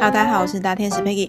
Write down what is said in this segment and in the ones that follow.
Hello，大家好，我是大天使 Peggy。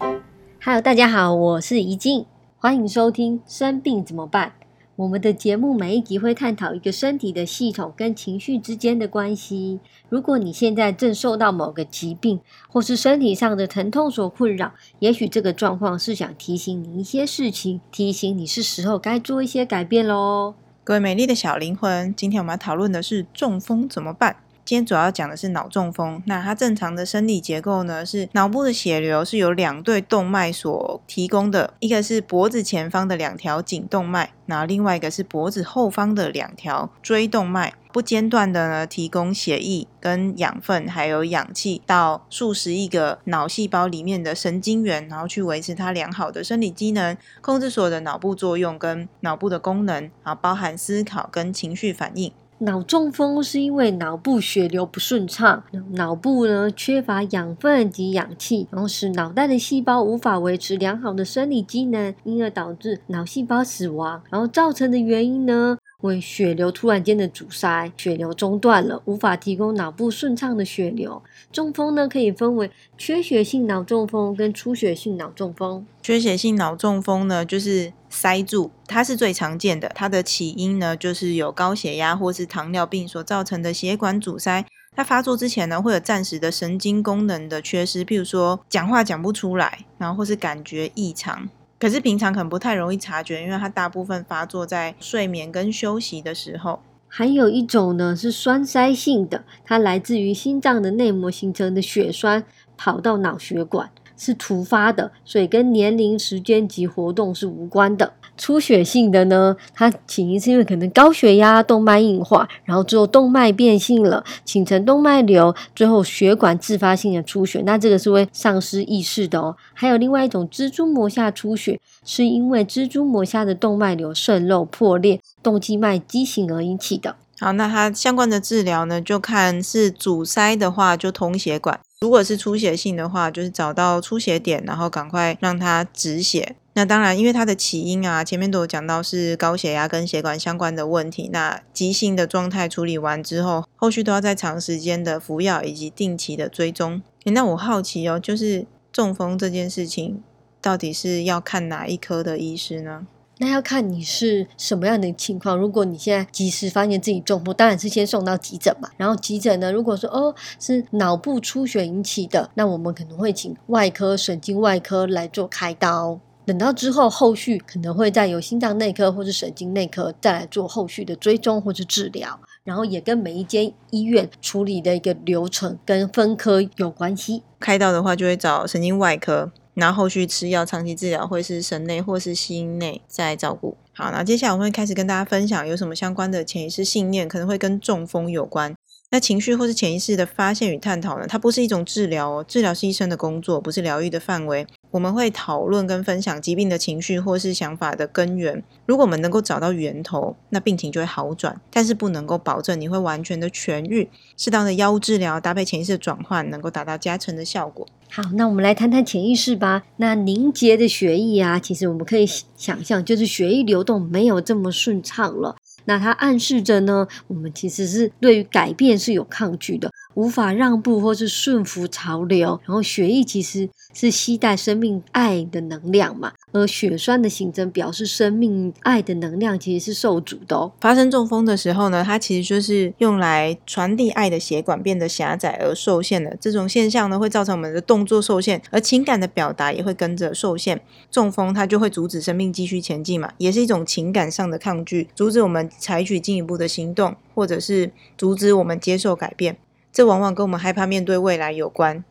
Hello，大家好，我是怡静，欢迎收听《生病怎么办》。我们的节目每一集会探讨一个身体的系统跟情绪之间的关系。如果你现在正受到某个疾病或是身体上的疼痛所困扰，也许这个状况是想提醒你一些事情，提醒你是时候该做一些改变喽。各位美丽的小灵魂，今天我们要讨论的是中风怎么办？今天主要讲的是脑中风。那它正常的生理结构呢，是脑部的血流是由两对动脉所提供的，一个是脖子前方的两条颈动脉，然后另外一个是脖子后方的两条椎动脉，不间断的呢提供血液跟养分，还有氧气到数十亿个脑细胞里面的神经元，然后去维持它良好的生理机能，控制所有的脑部作用跟脑部的功能，啊，包含思考跟情绪反应。脑中风是因为脑部血流不顺畅，脑部呢缺乏养分及氧气，然后使脑袋的细胞无法维持良好的生理机能，因而导致脑细胞死亡。然后造成的原因呢，为血流突然间的阻塞，血流中断了，无法提供脑部顺畅的血流。中风呢可以分为缺血性脑中风跟出血性脑中风。缺血性脑中风呢，就是塞住，它是最常见的。它的起因呢，就是有高血压或是糖尿病所造成的血管阻塞。它发作之前呢，会有暂时的神经功能的缺失，譬如说讲话讲不出来，然后或是感觉异常。可是平常可能不太容易察觉，因为它大部分发作在睡眠跟休息的时候。还有一种呢是栓塞性的，它来自于心脏的内膜形成的血栓跑到脑血管，是突发的，所以跟年龄、时间及活动是无关的。出血性的呢，它起因是因为可能高血压、动脉硬化，然后之后动脉变性了，形成动脉瘤，最后血管自发性的出血，那这个是会丧失意识的哦。还有另外一种蜘蛛膜下出血，是因为蜘蛛膜下的动脉瘤渗漏破裂。动静脉畸形而引起的。好，那它相关的治疗呢，就看是阻塞的话就通血管，如果是出血性的话，就是找到出血点，然后赶快让它止血。那当然，因为它的起因啊，前面都有讲到是高血压跟血管相关的问题。那急性的状态处理完之后，后续都要在长时间的服药以及定期的追踪。那我好奇哦，就是中风这件事情，到底是要看哪一科的医师呢？那要看你是什么样的情况。如果你现在及时发现自己中风，当然是先送到急诊嘛。然后急诊呢，如果说哦是脑部出血引起的，那我们可能会请外科、神经外科来做开刀。等到之后，后续可能会再由心脏内科或是神经内科再来做后续的追踪或者治疗。然后也跟每一间医院处理的一个流程跟分科有关系。开刀的话，就会找神经外科。然后后续吃药、长期治疗会是神内或是心内在照顾。好，那接下来我会开始跟大家分享有什么相关的潜意识信念可能会跟中风有关。那情绪或是潜意识的发现与探讨呢？它不是一种治疗哦，治疗是医生的工作，不是疗愈的范围。我们会讨论跟分享疾病的情绪或是想法的根源。如果我们能够找到源头，那病情就会好转，但是不能够保证你会完全的痊愈。适当的药物治疗搭配潜意识的转换，能够达到加成的效果。好，那我们来谈谈潜意识吧。那凝结的血液啊，其实我们可以想象，就是血液流动没有这么顺畅了。那它暗示着呢，我们其实是对于改变是有抗拒的，无法让步或是顺服潮流。然后血液其实是携带生命爱的能量嘛，而血栓的形成表示生命爱的能量其实是受阻的哦。发生中风的时候呢，它其实就是用来传递爱的血管变得狭窄而受限的。这种现象呢，会造成我们的动作受限，而情感的表达也会跟着受限。中风它就会阻止生命继续前进嘛，也是一种情感上的抗拒，阻止我们。采取进一步的行动，或者是阻止我们接受改变，这往往跟我们害怕面对未来有关。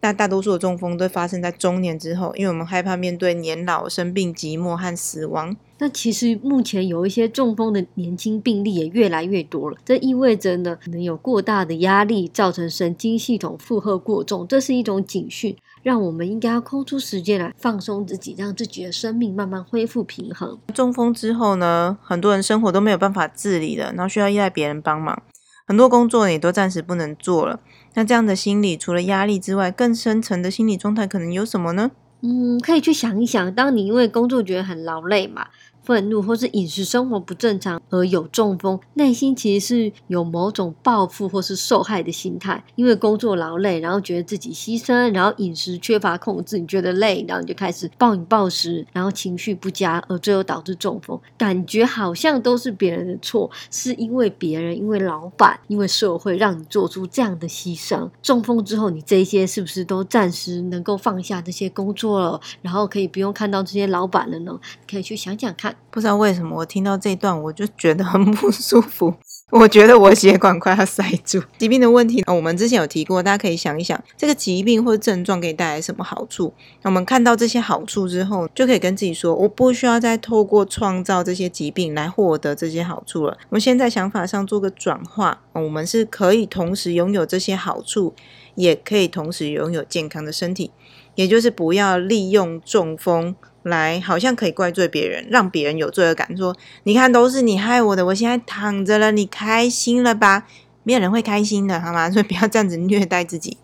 那大多数的中风都发生在中年之后，因为我们害怕面对年老、生病、寂寞和死亡。那其实目前有一些中风的年轻病例也越来越多了，这意味着呢，可能有过大的压力造成神经系统负荷过重，这是一种警讯，让我们应该要空出时间来放松自己，让自己的生命慢慢恢复平衡。中风之后呢，很多人生活都没有办法自理了，然后需要依赖别人帮忙，很多工作也都暂时不能做了。那这样的心理，除了压力之外，更深层的心理状态可能有什么呢？嗯，可以去想一想，当你因为工作觉得很劳累嘛，愤怒，或是饮食生活不正常而有中风，内心其实是有某种报复或是受害的心态，因为工作劳累，然后觉得自己牺牲，然后饮食缺乏控制，你觉得累，然后你就开始暴饮暴食，然后情绪不佳，而最后导致中风，感觉好像都是别人的错，是因为别人，因为老板，因为社会让你做出这样的牺牲。中风之后，你这些是不是都暂时能够放下这些工作了，然后可以不用看到这些老板了呢？可以去想想看。不知道为什么我听到这段我就觉得很不舒服，我觉得我血管快要塞住。疾病的问题，我们之前有提过，大家可以想一想，这个疾病或症状给你带来什么好处？我们看到这些好处之后，就可以跟自己说，我不需要再透过创造这些疾病来获得这些好处了。我们现在想法上做个转化，我们是可以同时拥有这些好处，也可以同时拥有健康的身体，也就是不要利用中风。来，好像可以怪罪别人，让别人有罪恶感，说你看都是你害我的，我现在躺着了，你开心了吧？没有人会开心的，好吗？所以不要这样子虐待自己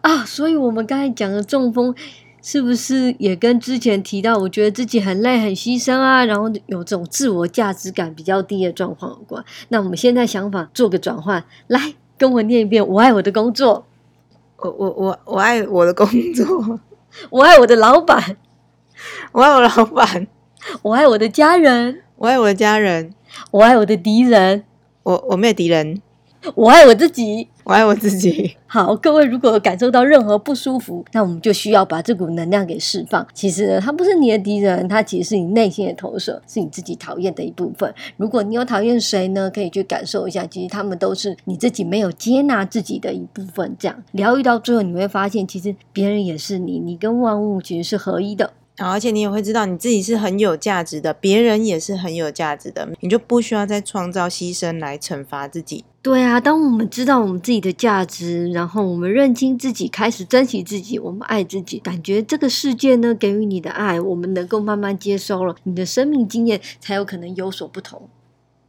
啊！所以我们刚才讲的中风，是不是也跟之前提到，我觉得自己很累、很牺牲啊，然后有这种自我价值感比较低的状况有关？那我们现在想法做个转换，来跟我念一遍：我爱我的工作，我我我我爱我的工作，我爱我的老板。我爱我老板，我爱我的家人，我爱我的家人，我爱我的敌人，我我没有敌人，我爱我自己，我爱我自己。好，各位如果感受到任何不舒服，那我们就需要把这股能量给释放。其实呢，他不是你的敌人，他其实是你内心的投射，是你自己讨厌的一部分。如果你有讨厌谁呢，可以去感受一下，其实他们都是你自己没有接纳自己的一部分。这样疗愈到最后，你会发现，其实别人也是你，你跟万物其实是合一的。而且你也会知道你自己是很有价值的，别人也是很有价值的，你就不需要再创造牺牲来惩罚自己。对啊，当我们知道我们自己的价值，然后我们认清自己，开始珍惜自己，我们爱自己，感觉这个世界呢给予你的爱，我们能够慢慢接收了，你的生命经验才有可能有所不同。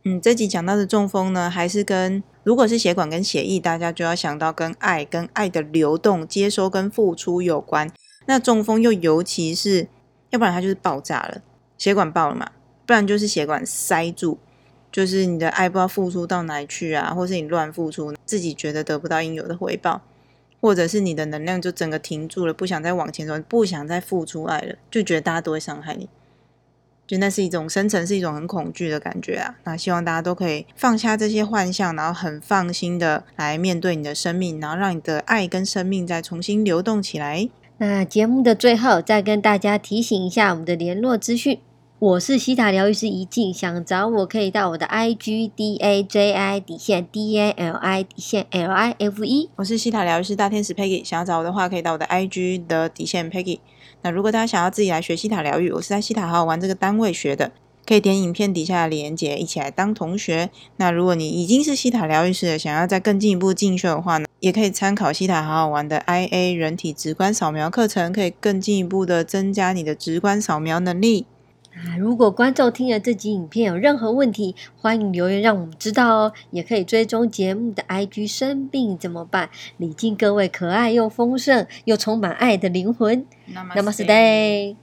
嗯，这集讲到的中风呢，还是跟如果是血管跟血液，大家就要想到跟爱、跟爱的流动、接收跟付出有关。那中风又尤其是。要不然它就是爆炸了，血管爆了嘛，不然就是血管塞住，就是你的爱不知道付出到哪里去啊，或是你乱付出，自己觉得得不到应有的回报，或者是你的能量就整个停住了，不想再往前走，不想再付出爱了，就觉得大家都会伤害你，就那是一种深层是一种很恐惧的感觉啊。那希望大家都可以放下这些幻象，然后很放心的来面对你的生命，然后让你的爱跟生命再重新流动起来。那节目的最后，再跟大家提醒一下我们的联络资讯。我是西塔疗愈师怡静，想找我可以到我的 I G D A J I 底线 D A L I 底线 L I F E。我是西塔疗愈师大天使 Peggy，想要找我的话，可以到我的 I G 的底线 Peggy。那如果大家想要自己来学西塔疗愈，我是在西塔好好玩这个单位学的。可以点影片底下的连结，一起来当同学。那如果你已经是西塔疗愈师，想要再更进一步进修的话呢，也可以参考西塔好好玩的 IA 人体直观扫描课程，可以更进一步的增加你的直观扫描能力。啊，如果观众听了这集影片有任何问题，欢迎留言让我们知道哦。也可以追踪节目的 IG，生病怎么办？礼敬各位可爱又丰盛又充满爱的灵魂。Namaste。